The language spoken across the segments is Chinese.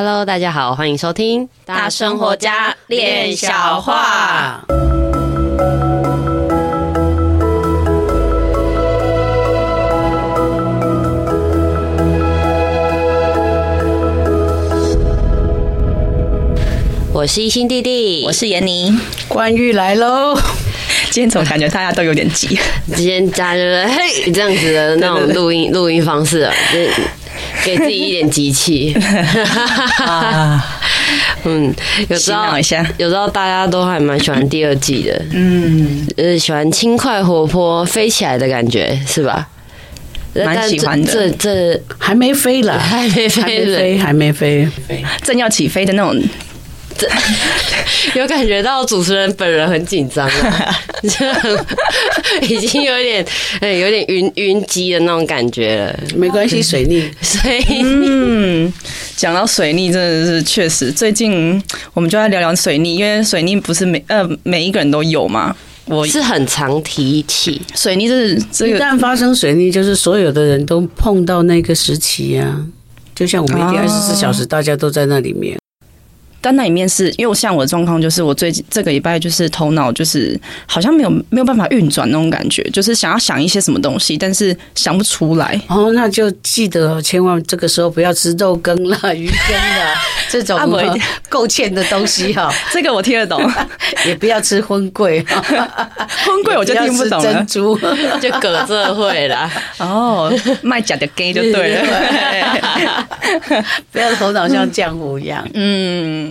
Hello，大家好，欢迎收听《大生活家练小话》。我是一心弟弟，我是闫妮，关玉来喽。今天总感觉大家都有点急，今天大家就是嘿这样子的那种录音录音方式啊，就给自己一点集气。嗯，有时候有时候大家都还蛮喜欢第二季的，嗯，呃，喜欢轻快活泼飞起来的感觉，是吧？蛮喜欢的。这这还没飞了，还没飞，还没飞，正要起飞的那种。有感觉到主持人本人很紧张了，已经有点有点晕晕机的那种感觉了。没关系，水逆，水逆。嗯，讲到水逆，真的是确实，最近我们就来聊聊水逆，因为水逆不是每呃每一个人都有嘛。我是很常提起水逆，就是这个一旦发生水逆，就是所有的人都碰到那个时期啊，就像我们一天二十四小时，大家都在那里面。但那里面是因为我像我的状况，就是我最近这个礼拜就是头脑就是好像没有没有办法运转那种感觉，就是想要想一些什么东西，但是想不出来。哦，那就记得千万这个时候不要吃肉羹了、鱼羹了这种 够欠的东西哈。这个我听得懂，也不要吃荤贵，荤贵我就听不懂了。珍珠就葛这会啦。哦，卖假的 gay 就对了，不要头脑像浆糊一样。嗯。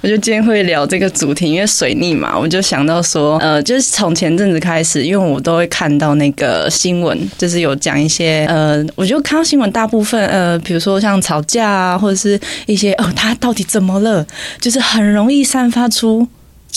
我就今天会聊这个主题，因为水逆嘛，我就想到说，呃，就是从前阵子开始，因为我都会看到那个新闻，就是有讲一些，呃，我就看到新闻，大部分，呃，比如说像吵架啊，或者是一些，哦，他到底怎么了，就是很容易散发出。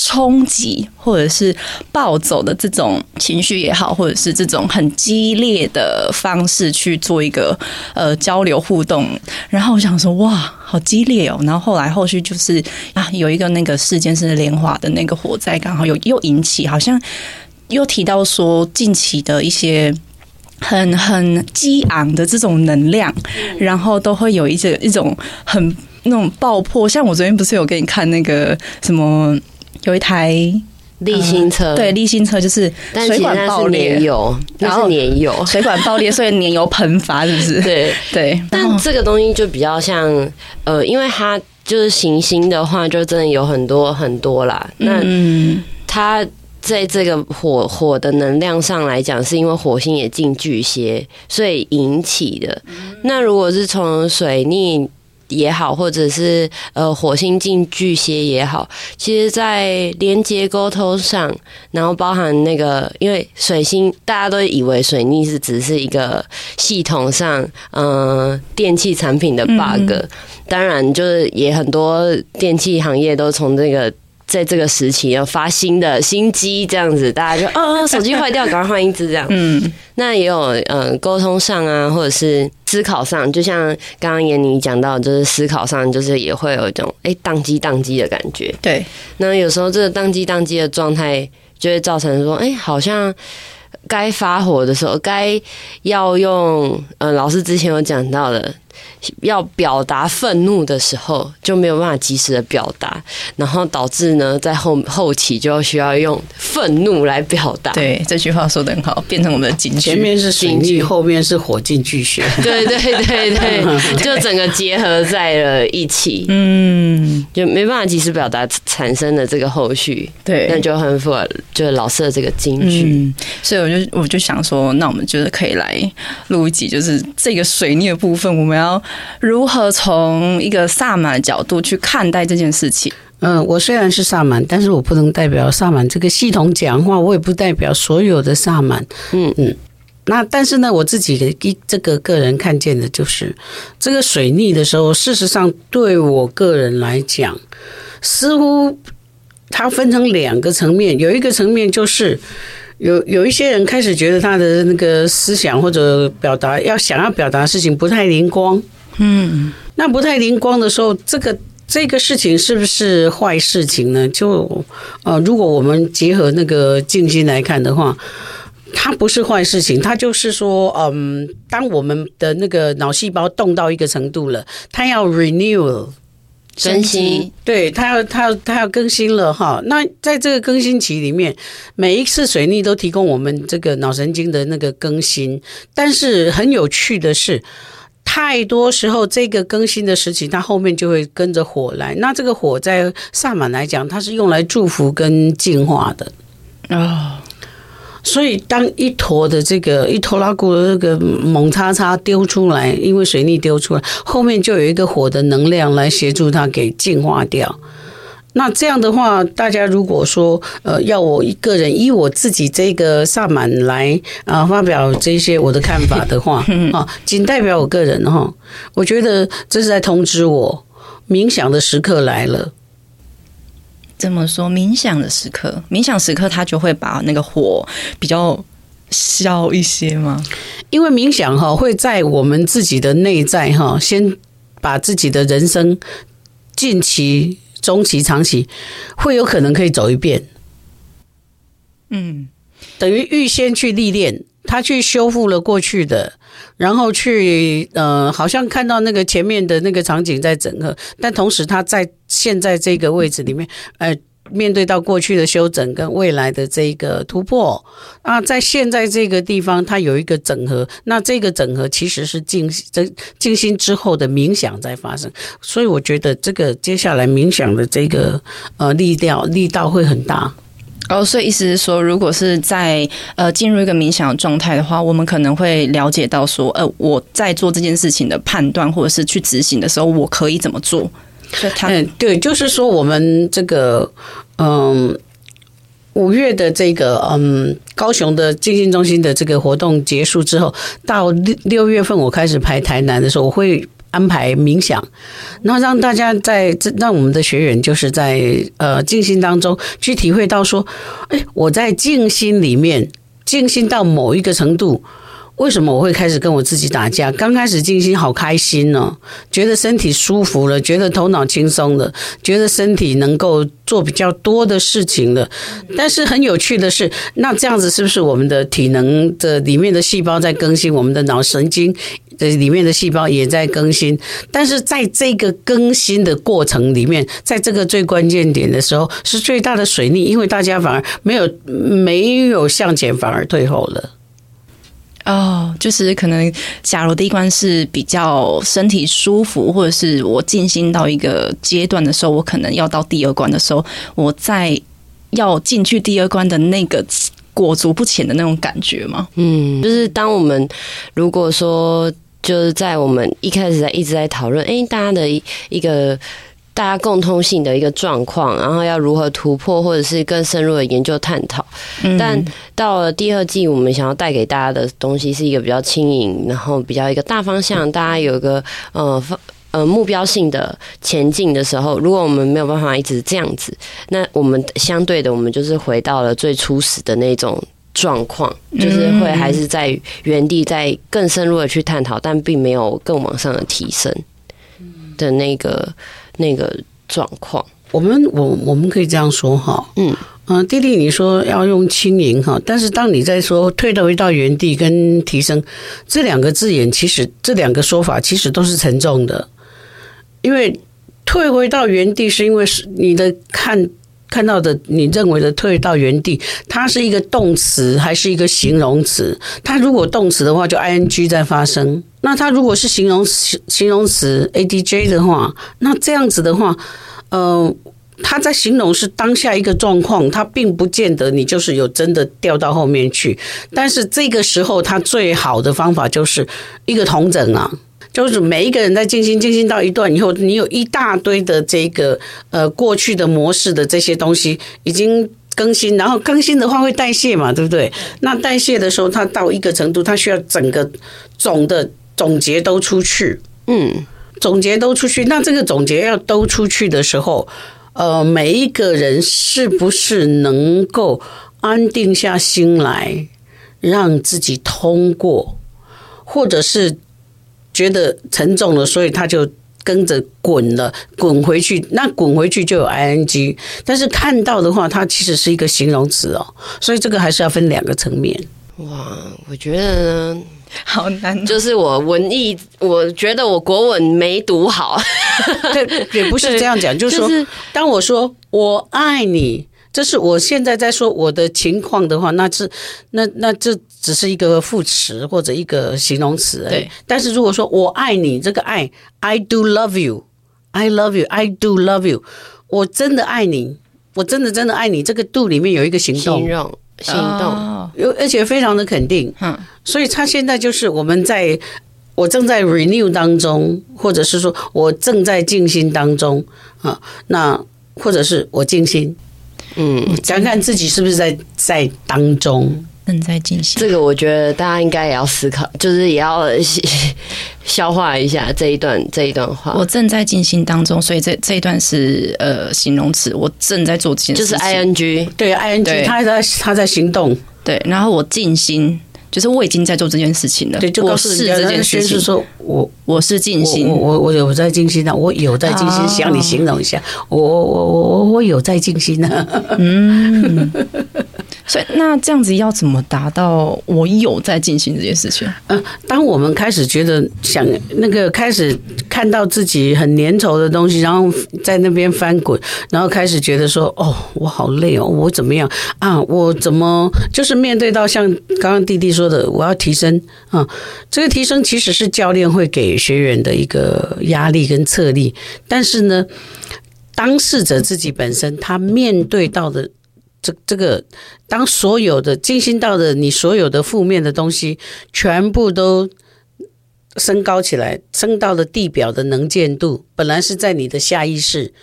冲击或者是暴走的这种情绪也好，或者是这种很激烈的方式去做一个呃交流互动，然后我想说哇，好激烈哦！然后后来后续就是啊，有一个那个事件是莲华的那个火灾，刚好又又引起，好像又提到说近期的一些很很激昂的这种能量，然后都会有一些一种很那种爆破。像我昨天不是有给你看那个什么？有一台丽星车，呃、对，丽星车就是水管爆裂，油，然后年油，水管爆裂，所以年油喷发，是不是？对 对。但这个东西就比较像，呃，因为它就是行星的话，就真的有很多很多啦。那它在这个火火的能量上来讲，是因为火星也进巨蟹，所以引起的。那如果是从水逆。也好，或者是呃火星进巨蟹也好，其实，在连接沟通上，然后包含那个，因为水星大家都以为水逆是只是一个系统上，嗯、呃，电器产品的 bug，嗯、当然就是也很多电器行业都从这个。在这个时期要发新的新机，这样子大家就啊，手机坏掉，赶快换一支这样。嗯，那也有嗯，沟通上啊，或者是思考上，就像刚刚闫妮讲到，就是思考上，就是也会有一种哎，宕机宕机的感觉。对，那有时候这个宕机宕机的状态，就会造成说，哎，好像该发火的时候，该要用嗯，老师之前有讲到的。要表达愤怒的时候，就没有办法及时的表达，然后导致呢，在后后期就需要用愤怒来表达。对，这句话说的很好，变成我们的警句。前面是水逆，后面是火进巨蟹。对对对对，就整个结合在了一起。嗯，就没办法及时表达产生的这个后续。对，那就很符合就是老师的这个金句。嗯，所以我就我就想说，那我们就是可以来录一集，就是这个水逆的部分，我们要。如何从一个萨满的角度去看待这件事情？嗯，我虽然是萨满，但是我不能代表萨满这个系统讲话，我也不代表所有的萨满。嗯嗯，那但是呢，我自己的一这个个人看见的就是，这个水逆的时候，事实上对我个人来讲，似乎它分成两个层面，有一个层面就是。有有一些人开始觉得他的那个思想或者表达要想要表达的事情不太灵光，嗯，那不太灵光的时候，这个这个事情是不是坏事情呢？就呃，如果我们结合那个静心来看的话，它不是坏事情，它就是说，嗯，当我们的那个脑细胞动到一个程度了，它要 renew。更新，对，他要他要他要更新了哈。那在这个更新期里面，每一次水逆都提供我们这个脑神经的那个更新。但是很有趣的是，太多时候这个更新的时期，它后面就会跟着火来。那这个火在萨满来讲，它是用来祝福跟净化的啊。Oh. 所以，当一坨的这个一坨拉骨的这个猛叉叉丢出来，因为水逆丢出来，后面就有一个火的能量来协助它给净化掉。那这样的话，大家如果说呃要我一个人以我自己这个萨满来啊发表这些我的看法的话 啊，仅代表我个人哈，我觉得这是在通知我冥想的时刻来了。这么说，冥想的时刻，冥想时刻，它就会把那个火比较消一些吗？因为冥想哈会在我们自己的内在哈，先把自己的人生近期、中期、长期会有可能可以走一遍。嗯，等于预先去历练，他去修复了过去的，然后去呃，好像看到那个前面的那个场景在整合，但同时他在。现在这个位置里面，呃，面对到过去的修整跟未来的这个突破啊，在现在这个地方，它有一个整合。那这个整合其实是静这静心之后的冥想在发生，所以我觉得这个接下来冥想的这个呃力量力道会很大。哦，所以意思是说，如果是在呃进入一个冥想的状态的话，我们可能会了解到说，呃，我在做这件事情的判断或者是去执行的时候，我可以怎么做。嗯，对，就是说我们这个，嗯，五月的这个，嗯，高雄的静心中心的这个活动结束之后，到六六月份我开始排台南的时候，我会安排冥想，然后让大家在，让我们的学员就是在呃静心当中去体会到说，哎，我在静心里面静心到某一个程度。为什么我会开始跟我自己打架？刚开始静心好开心呢，觉得身体舒服了，觉得头脑轻松了，觉得身体能够做比较多的事情了。但是很有趣的是，那这样子是不是我们的体能的里面的细胞在更新，我们的脑神经的里面的细胞也在更新？但是在这个更新的过程里面，在这个最关键点的时候，是最大的水逆，因为大家反而没有没有向前，反而退后了。哦就是可能，假如第一关是比较身体舒服，或者是我进心到一个阶段的时候，我可能要到第二关的时候，我在要进去第二关的那个裹足不前的那种感觉吗？嗯，就是当我们如果说就是在我们一开始在一直在讨论，哎、大家的一个。大家共通性的一个状况，然后要如何突破，或者是更深入的研究探讨。嗯、但到了第二季，我们想要带给大家的东西是一个比较轻盈，然后比较一个大方向，大家有一个呃呃目标性的前进的时候，如果我们没有办法一直这样子，那我们相对的，我们就是回到了最初始的那种状况，就是会还是在原地在更深入的去探讨，但并没有更往上的提升的那个。那个状况，我们我我们可以这样说哈，嗯嗯，弟弟你说要用轻盈哈，但是当你在说退到回到原地跟提升这两个字眼，其实这两个说法其实都是沉重的，因为退回到原地是因为是你的看看到的，你认为的退到原地，它是一个动词还是一个形容词？它如果动词的话，就 ing 在发生。那它如果是形容词，形容词 adj 的话，那这样子的话，呃，它在形容是当下一个状况，它并不见得你就是有真的掉到后面去。但是这个时候，它最好的方法就是一个统整啊，就是每一个人在静心静心到一段以后，你有一大堆的这个呃过去的模式的这些东西已经更新，然后更新的话会代谢嘛，对不对？那代谢的时候，它到一个程度，它需要整个总的。总结都出去，嗯，总结都出去。那这个总结要都出去的时候，呃，每一个人是不是能够安定下心来，让自己通过，或者是觉得沉重了，所以他就跟着滚了，滚回去。那滚回去就有 ing，但是看到的话，它其实是一个形容词哦。所以这个还是要分两个层面。哇，我觉得呢。好难，就是我文艺，我觉得我国文没读好。对，也不是这样讲，就是说，当我说我爱你，这是我现在在说我的情况的话，那是那那这只是一个副词或者一个形容词而已。但是如果说我爱你，这个爱，I do love you，I love you，I do love you，我真的爱你，我真的真的爱你。这个 do 里面有一个行动，行动，有而且非常的肯定。嗯，所以他现在就是我们在。我正在 renew 当中，或者是说我正在静心当中啊，那或者是我静心，嗯，想看自己是不是在在当中正在静心。这个我觉得大家应该也要思考，就是也要 消化一下这一段这一段话。我正在进行当中，所以这这一段是呃形容词，我正在做这件事，就是 ing，对 ing，他在他在行动，对，然后我静心。就是我已经在做这件事情了，对，就告诉你这件事情。是说我我是静心，我我我有在静心的，我有在静心。向你形容一下，我我我我我有在静心呢。嗯，所以那这样子要怎么达到我有在进行这件事情？嗯，当我们开始觉得想那个开始看到自己很粘稠的东西，然后在那边翻滚，然后开始觉得说哦，我好累哦，我怎么样啊？我怎么就是面对到像刚刚弟弟说。的我要提升啊，这个提升其实是教练会给学员的一个压力跟策力，但是呢，当事者自己本身他面对到的这这个，当所有的静心到的你所有的负面的东西全部都升高起来，升到了地表的能见度，本来是在你的下意识。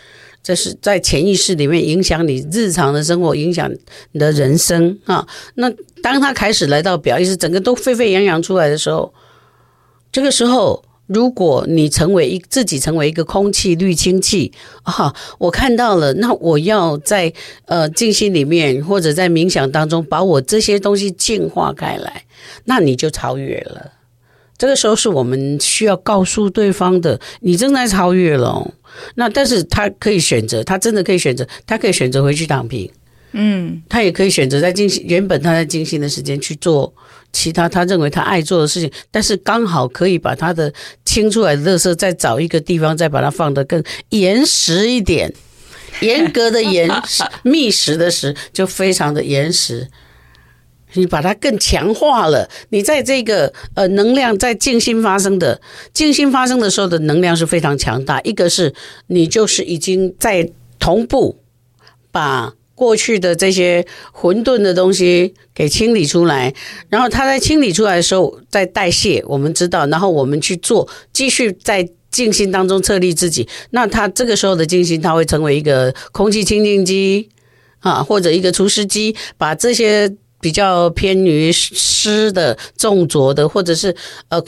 这是在潜意识里面影响你日常的生活，影响你的人生啊。那当他开始来到表意识，整个都沸沸扬扬出来的时候，这个时候，如果你成为一自己成为一个空气滤清器啊，我看到了，那我要在呃静心里面或者在冥想当中，把我这些东西净化开来，那你就超越了。这个时候是我们需要告诉对方的，你正在超越了。那但是他可以选择，他真的可以选择，他可以选择回去躺平，嗯，他也可以选择在静心，原本他在静心的时间去做其他他认为他爱做的事情，但是刚好可以把他的清出来的垃圾再找一个地方，再把它放得更严实一点，严格的严实，密实的实，就非常的严实。你把它更强化了，你在这个呃能量在静心发生的静心发生的时候的能量是非常强大。一个是你就是已经在同步把过去的这些混沌的东西给清理出来，然后它在清理出来的时候在代谢，我们知道，然后我们去做，继续在静心当中测立自己。那它这个时候的静心，它会成为一个空气清净机啊，或者一个除湿机，把这些。比较偏于湿的、重浊的，或者是呃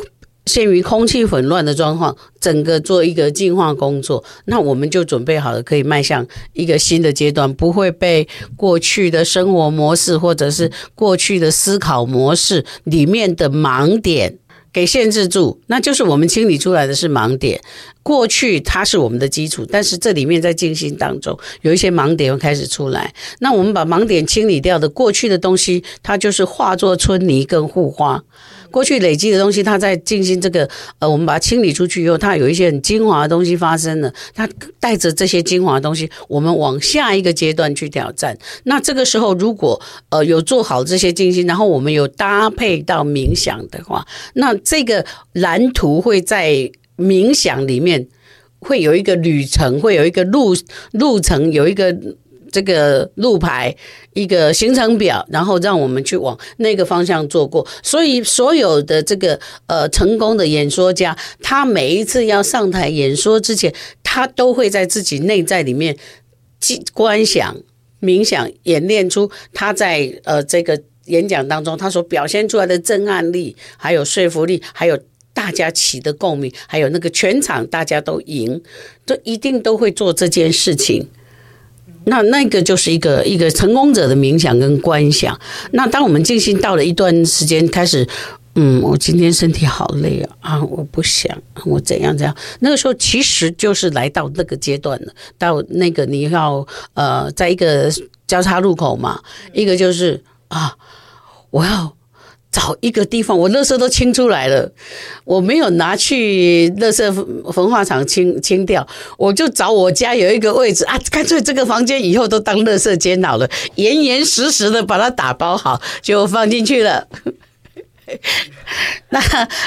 限于空气混乱的状况，整个做一个净化工作，那我们就准备好了，可以迈向一个新的阶段，不会被过去的生活模式或者是过去的思考模式里面的盲点。给限制住，那就是我们清理出来的是盲点。过去它是我们的基础，但是这里面在静心当中有一些盲点会开始出来。那我们把盲点清理掉的过去的东西，它就是化作春泥更护花。过去累积的东西，它在静心这个呃，我们把它清理出去以后，它有一些很精华的东西发生了。它带着这些精华的东西，我们往下一个阶段去挑战。那这个时候，如果呃有做好这些静心，然后我们有搭配到冥想的话，那这个蓝图会在冥想里面会有一个旅程，会有一个路路程，有一个。这个路牌，一个行程表，然后让我们去往那个方向做过。所以，所有的这个呃成功的演说家，他每一次要上台演说之前，他都会在自己内在里面观想、冥想、演练出他在呃这个演讲当中他所表现出来的震撼力，还有说服力，还有大家起的共鸣，还有那个全场大家都赢，都一定都会做这件事情。那那个就是一个一个成功者的冥想跟观想。那当我们静心到了一段时间，开始，嗯，我今天身体好累啊，啊，我不想，我怎样怎样。那个时候其实就是来到那个阶段了，到那个你要呃，在一个交叉路口嘛，一个就是啊，我要找一个地方，我垃圾都清出来了，我没有拿去垃圾焚化厂清清掉，我就找我家有一个位置啊，干脆这个房间以后都当垃圾间好了，严严实实的把它打包好，就放进去了。那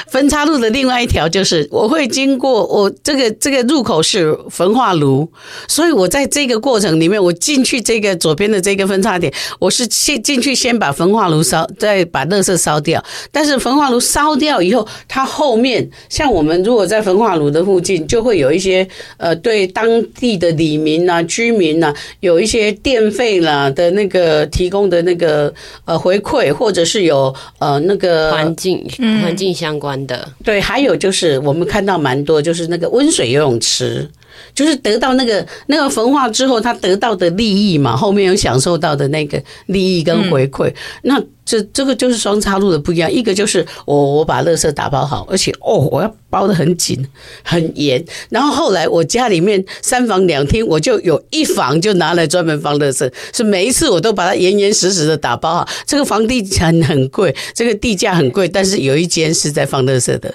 分岔路的另外一条就是，我会经过我这个这个入口是焚化炉，所以我在这个过程里面，我进去这个左边的这个分岔点，我是先进去先把焚化炉烧，再把垃圾烧掉。但是焚化炉烧掉以后，它后面像我们如果在焚化炉的附近，就会有一些呃对当地的里民啊、居民啊，有一些电费啦的那个提供的那个呃回馈，或者是有呃那个。环境，环境相关的，嗯，对，还有就是我们看到蛮多，就是那个温水游泳池，就是得到那个那个焚化之后，他得到的利益嘛，后面有享受到的那个利益跟回馈，那。这这个就是双岔路的不一样，一个就是我我把垃圾打包好，而且哦，我要包得很紧很严。然后后来我家里面三房两厅，我就有一房就拿来专门放垃圾，是每一次我都把它严严实实的打包好。这个房地产很贵，这个地价很贵，但是有一间是在放垃圾的。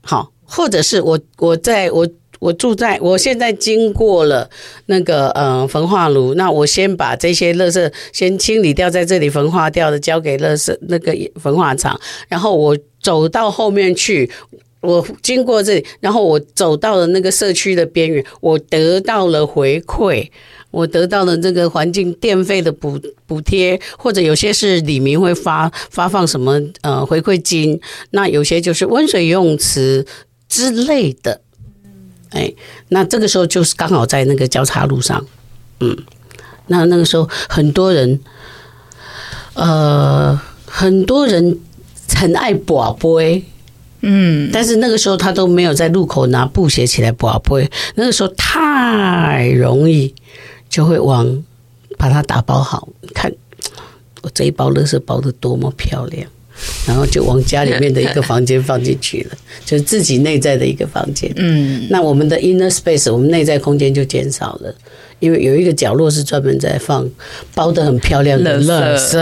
好，或者是我我在我。我住在，我现在经过了那个呃焚化炉，那我先把这些垃圾先清理掉，在这里焚化掉的，交给垃圾那个焚化厂，然后我走到后面去，我经过这里，然后我走到了那个社区的边缘，我得到了回馈，我得到了这个环境电费的补补贴，或者有些是里民会发发放什么呃回馈金，那有些就是温水游泳池之类的。哎，那这个时候就是刚好在那个交叉路上，嗯，那那个时候很多人，呃，很多人很爱跋杯，嗯，但是那个时候他都没有在路口拿布鞋起来跋杯，那个时候太容易就会往把它打包好，看我这一包垃圾包的多么漂亮。然后就往家里面的一个房间放进去了，就是自己内在的一个房间。嗯，那我们的 inner space，我们内在空间就减少了，因为有一个角落是专门在放包得很漂亮的垃圾，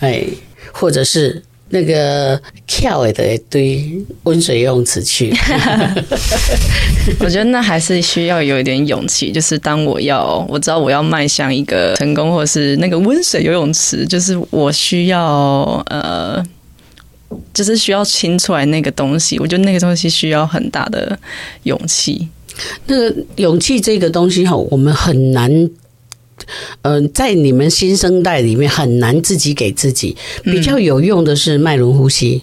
哎，或者是。那个跳的一堆温水游泳池去，我觉得那还是需要有一点勇气。就是当我要我知道我要迈向一个成功，或是那个温水游泳池，就是我需要呃，就是需要清出来那个东西。我觉得那个东西需要很大的勇气。那个勇气这个东西哈，我们很难。嗯、呃，在你们新生代里面很难自己给自己，比较有用的是脉轮呼吸。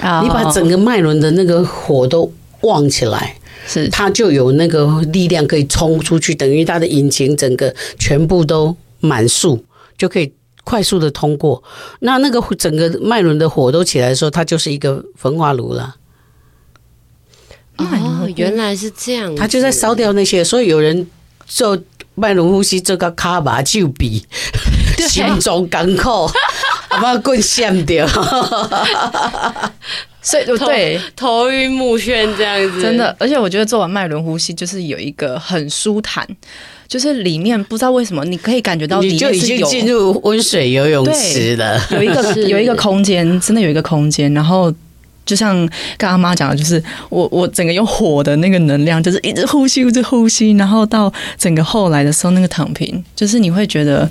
啊、嗯，你把整个脉轮的那个火都旺起来，是它就有那个力量可以冲出去，等于它的引擎整个全部都满速，就可以快速的通过。那那个整个脉轮的火都起来的时候，它就是一个焚化炉了。哦，原来是这样，它就在烧掉那些，所以有人就。脉轮呼吸，这个卡麻就比心中港口，阿妈棍闪掉。所以就对头晕目眩这样子，真的。而且我觉得做完脉轮呼吸，就是有一个很舒坦，就是里面不知道为什么，你可以感觉到你就已经进入温水游泳池了，有一个 有一个空间，真的有一个空间，然后。就像刚刚妈讲的，就是我我整个用火的那个能量，就是一直呼吸，一直呼吸，然后到整个后来的时候，那个躺平，就是你会觉得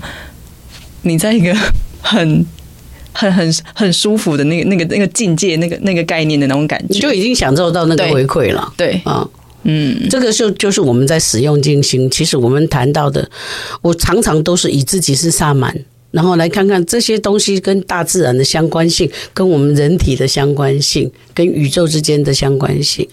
你在一个很 很很很舒服的那个那个那个境界，那个那个概念的那种感觉，就已经享受到那个回馈了。对啊，嗯，这个就就是我们在使用静心。其实我们谈到的，我常常都是以自己是萨满。然后来看看这些东西跟大自然的相关性，跟我们人体的相关性，跟宇宙之间的相关性。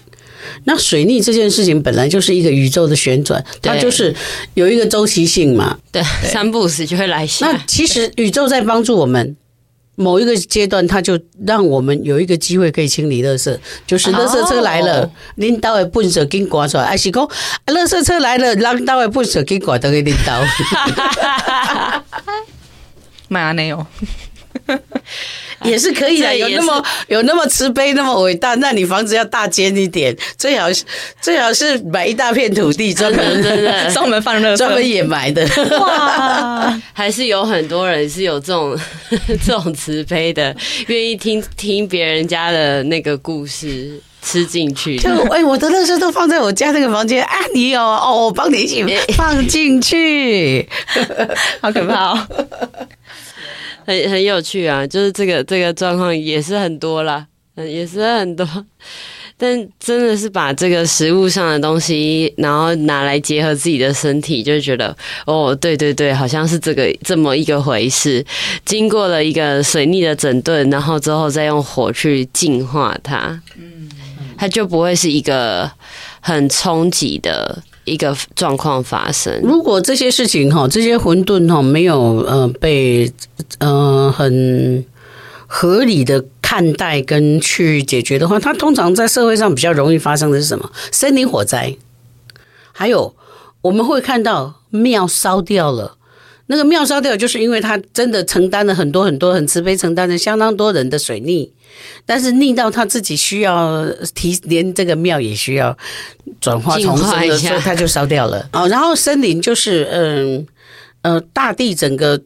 那水逆这件事情本来就是一个宇宙的旋转，它就是有一个周期性嘛。对，三不五时就会来袭。那其实宇宙在帮助我们，某一个阶段，它就让我们有一个机会可以清理垃圾，就是垃圾车来了，领导的粪扫给刮出来，还是讲垃圾车来了，领导的粪扫给刮到给领导。买阿内哦，也是可以的。有那么有那么慈悲，那么伟大，那你房子要大间一点，最好是最好是买一大片土地，专门 真的专门放热，专门掩埋的。哇，还是有很多人是有这种这种慈悲的，愿意听听别人家的那个故事。吃进去，就哎、欸，我的垃圾都放在我家那个房间啊！你有哦，我帮你一起放进去，好可怕哦，很很有趣啊！就是这个这个状况也是很多啦，嗯，也是很多，但真的是把这个食物上的东西，然后拿来结合自己的身体，就觉得哦，对对对，好像是这个这么一个回事。经过了一个水逆的整顿，然后之后再用火去净化它，嗯。它就不会是一个很冲击的一个状况发生。如果这些事情哈，这些混沌哈没有呃被呃很合理的看待跟去解决的话，它通常在社会上比较容易发生的是什么？森林火灾，还有我们会看到庙烧掉了。那个庙烧掉，就是因为他真的承担了很多很多很慈悲，承担了相当多人的水逆，但是逆到他自己需要提，连这个庙也需要转化重生的时候，他就烧掉了。哦，然后森林就是嗯呃大地整个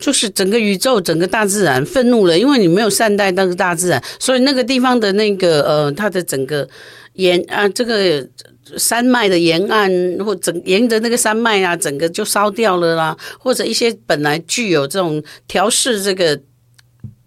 就是整个宇宙整个大自然愤怒了，因为你没有善待那个大自然，所以那个地方的那个呃它的整个沿啊这个。山脉的沿岸或整沿着那个山脉啊，整个就烧掉了啦，或者一些本来具有这种调试这个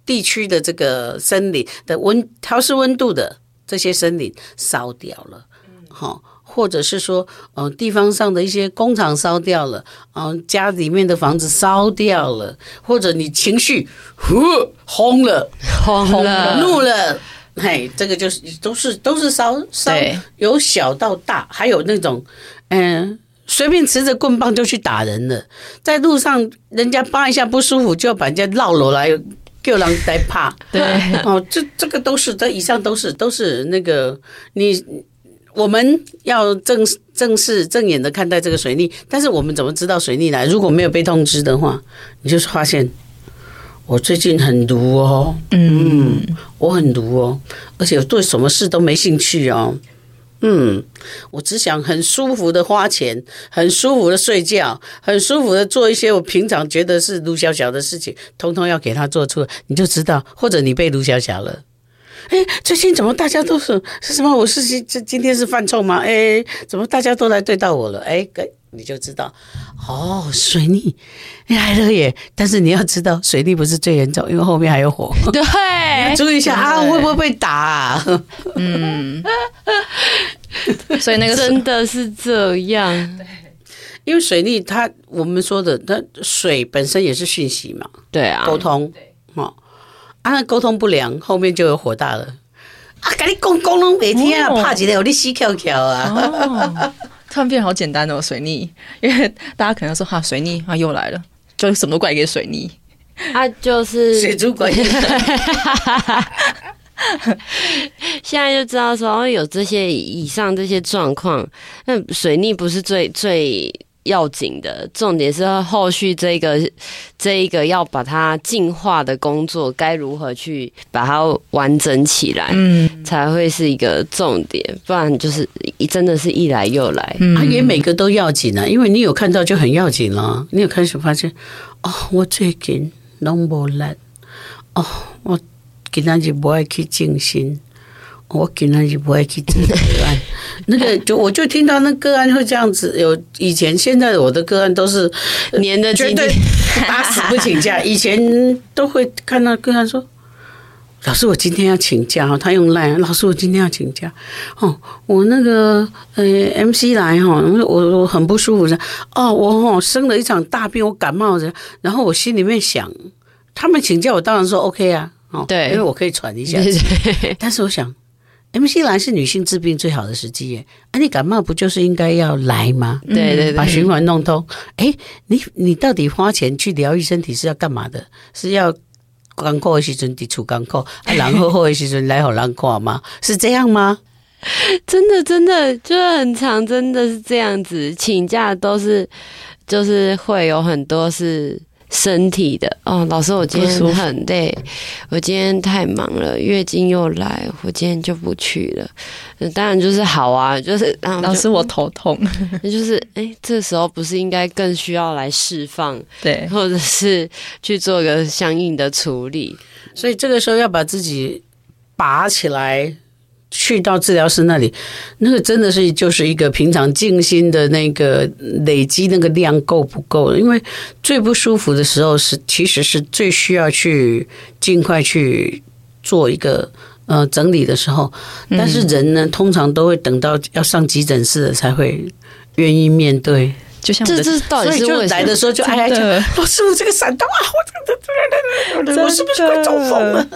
地区的这个森林的温调试温度的这些森林烧掉了，好，或者是说，呃，地方上的一些工厂烧掉了，嗯，家里面的房子烧掉了，或者你情绪呼轰了，轰了，怒了。嘿，这个就是都是都是烧烧，由小到大，还有那种，嗯，随便持着棍棒就去打人了，在路上人家扒一下不舒服，就要把人家绕楼来，叫人来怕。对，哦，这这个都是，这以上都是都是那个你我们要正正视正眼的看待这个水逆，但是我们怎么知道水逆来？如果没有被通知的话，你就是发现。我最近很毒哦，嗯，我很毒哦，而且我对什么事都没兴趣哦，嗯，我只想很舒服的花钱，很舒服的睡觉，很舒服的做一些我平常觉得是卢小小的事情，通通要给他做出来，你就知道，或者你被卢小小了。哎，最近怎么大家都是是什么？我是今今天是犯冲吗？哎，怎么大家都来对到我了？哎，你就知道，哦，水逆来了耶！但是你要知道，水逆不是最严重，因为后面还有火。对，注意一下啊，会不会被打啊？嗯，所以那个真的是这样。对，因为水逆，它我们说的，它水本身也是讯息嘛。对啊，沟通。哦，啊，那沟通不良，后面就有火大了。啊，跟你讲讲拢每天啊，怕几天有你死翘翘啊。哦突然变好简单哦，水逆，因为大家可能说哈，水逆啊又来了，就什么都怪给水逆，他就是水族鬼。现在就知道说有这些以上这些状况，那水逆不是最最。要紧的重点是后续这个这一个要把它进化的工作该如何去把它完整起来，嗯，才会是一个重点，不然就是真的是一来又来，嗯，也每个都要紧啊，因为你有看到就很要紧了，你有开始发现？哦，我最近拢无力，哦，我今天就不爱去静心。我可能就不会去听个案，那个就我就听到那个案会这样子。有以前现在我的个案都是黏的绝对打死不请假。以前都会看到个案说：“老师，我今天要请假。”他用赖，老师，我今天要请假。哦，我那个呃 MC 来哈，我我很不舒服的。哦，我哦生了一场大病，我感冒着。然后我心里面想，他们请假，我当然说 OK 啊。哦，对，因为我可以喘一下。但是我想。MC 来是女性治病最好的时机耶，啊，你感冒不就是应该要来吗？对对对，把循环弄通。哎，你你到底花钱去疗愈身体是要干嘛的？是要干苦的时阵抵触干苦，啊，然后好的时阵来好难过吗？是这样吗？真的真的就很长，真的是这样子，请假都是就是会有很多是身体的哦，老师，我今天很累，我今天太忙了，月经又来，我今天就不去了。当然就是好啊，就是老师我头痛，那 就是哎、欸，这时候不是应该更需要来释放，对，或者是去做个相应的处理。所以这个时候要把自己拔起来。去到治疗师那里，那个真的是就是一个平常静心的那个累积那个量够不够？因为最不舒服的时候是其实是最需要去尽快去做一个呃整理的时候，但是人呢通常都会等到要上急诊室了才会愿意面对。就像这这到底是为什么？来的时候就哎呀，老师我这个闪到啊，我这个我是不是快中风了？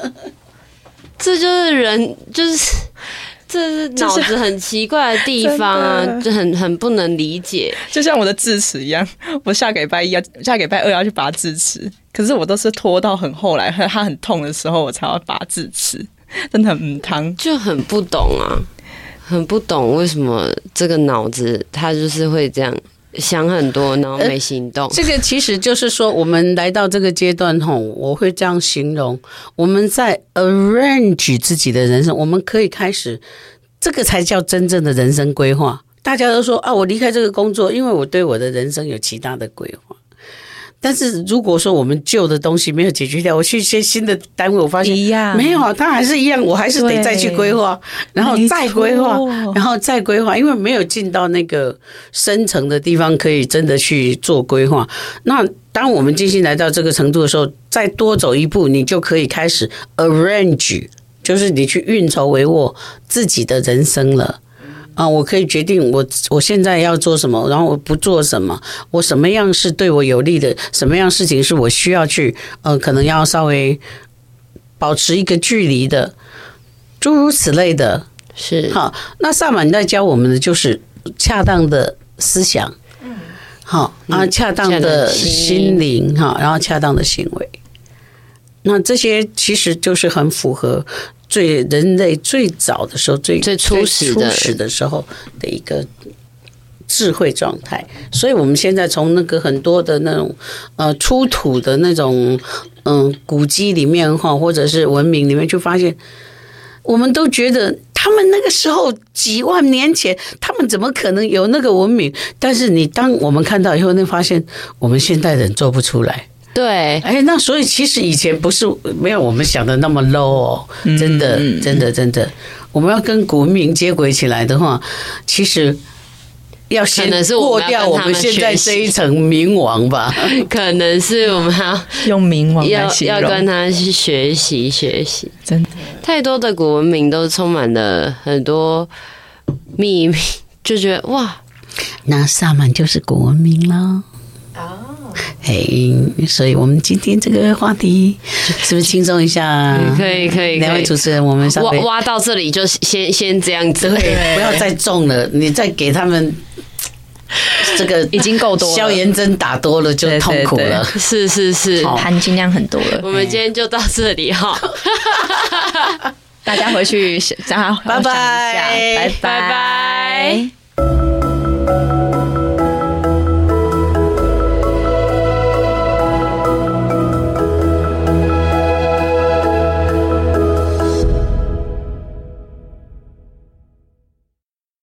这就是人，就是 这是脑子很奇怪的地方啊，就很很不能理解。就像我的智齿一样，我下个礼拜一要下个礼拜二要去拔智齿，可是我都是拖到很后来，它很痛的时候我才要拔智齿，真的很疼，就很不懂啊，很不懂为什么这个脑子它就是会这样。想很多，然后没行动。这个其实就是说，我们来到这个阶段吼，我会这样形容：我们在 arrange 自己的人生，我们可以开始，这个才叫真正的人生规划。大家都说啊，我离开这个工作，因为我对我的人生有其他的规划。但是如果说我们旧的东西没有解决掉，我去一些新的单位，我发现一样没有啊，它还是一样，我还是得再去规划，然后再规划，然后再规划，因为没有进到那个深层的地方，可以真的去做规划。那当我们进行来到这个程度的时候，再多走一步，你就可以开始 arrange，就是你去运筹帷幄自己的人生了。啊，我可以决定我我现在要做什么，然后我不做什么，我什么样是对我有利的，什么样事情是我需要去，呃，可能要稍微保持一个距离的，诸如此类的。是。好，那萨满在教我们的就是恰当的思想，嗯，好啊，恰当的心灵哈，然后恰当的行为，那这些其实就是很符合。最人类最早的时候，最最初始的初始的时候的一个智慧状态，所以我们现在从那个很多的那种呃出土的那种嗯古迹里面哈，或者是文明里面，就发现我们都觉得他们那个时候几万年前，他们怎么可能有那个文明？但是你当我们看到以后，你发现我们现代人做不出来。对，哎，那所以其实以前不是没有我们想的那么 low 哦，真的，真的，真的，我们要跟古文明接轨起来的话，其实要先过掉我们现在这一层冥王吧。可能是我们要 用冥王要要跟他去学习学习，真的，太多的古文明都充满了很多秘密，就觉得哇，那萨满就是古文明了。哎，所以我们今天这个话题是不是轻松一下？可以，可以。两位主持人，我们稍微挖挖到这里就先先这样子，对，不要再重了。你再给他们 这个已经够多了，消炎针打多了就痛苦了。是是是，含金量很多了。我们今天就到这里哈，大家回去想，拜拜，拜拜。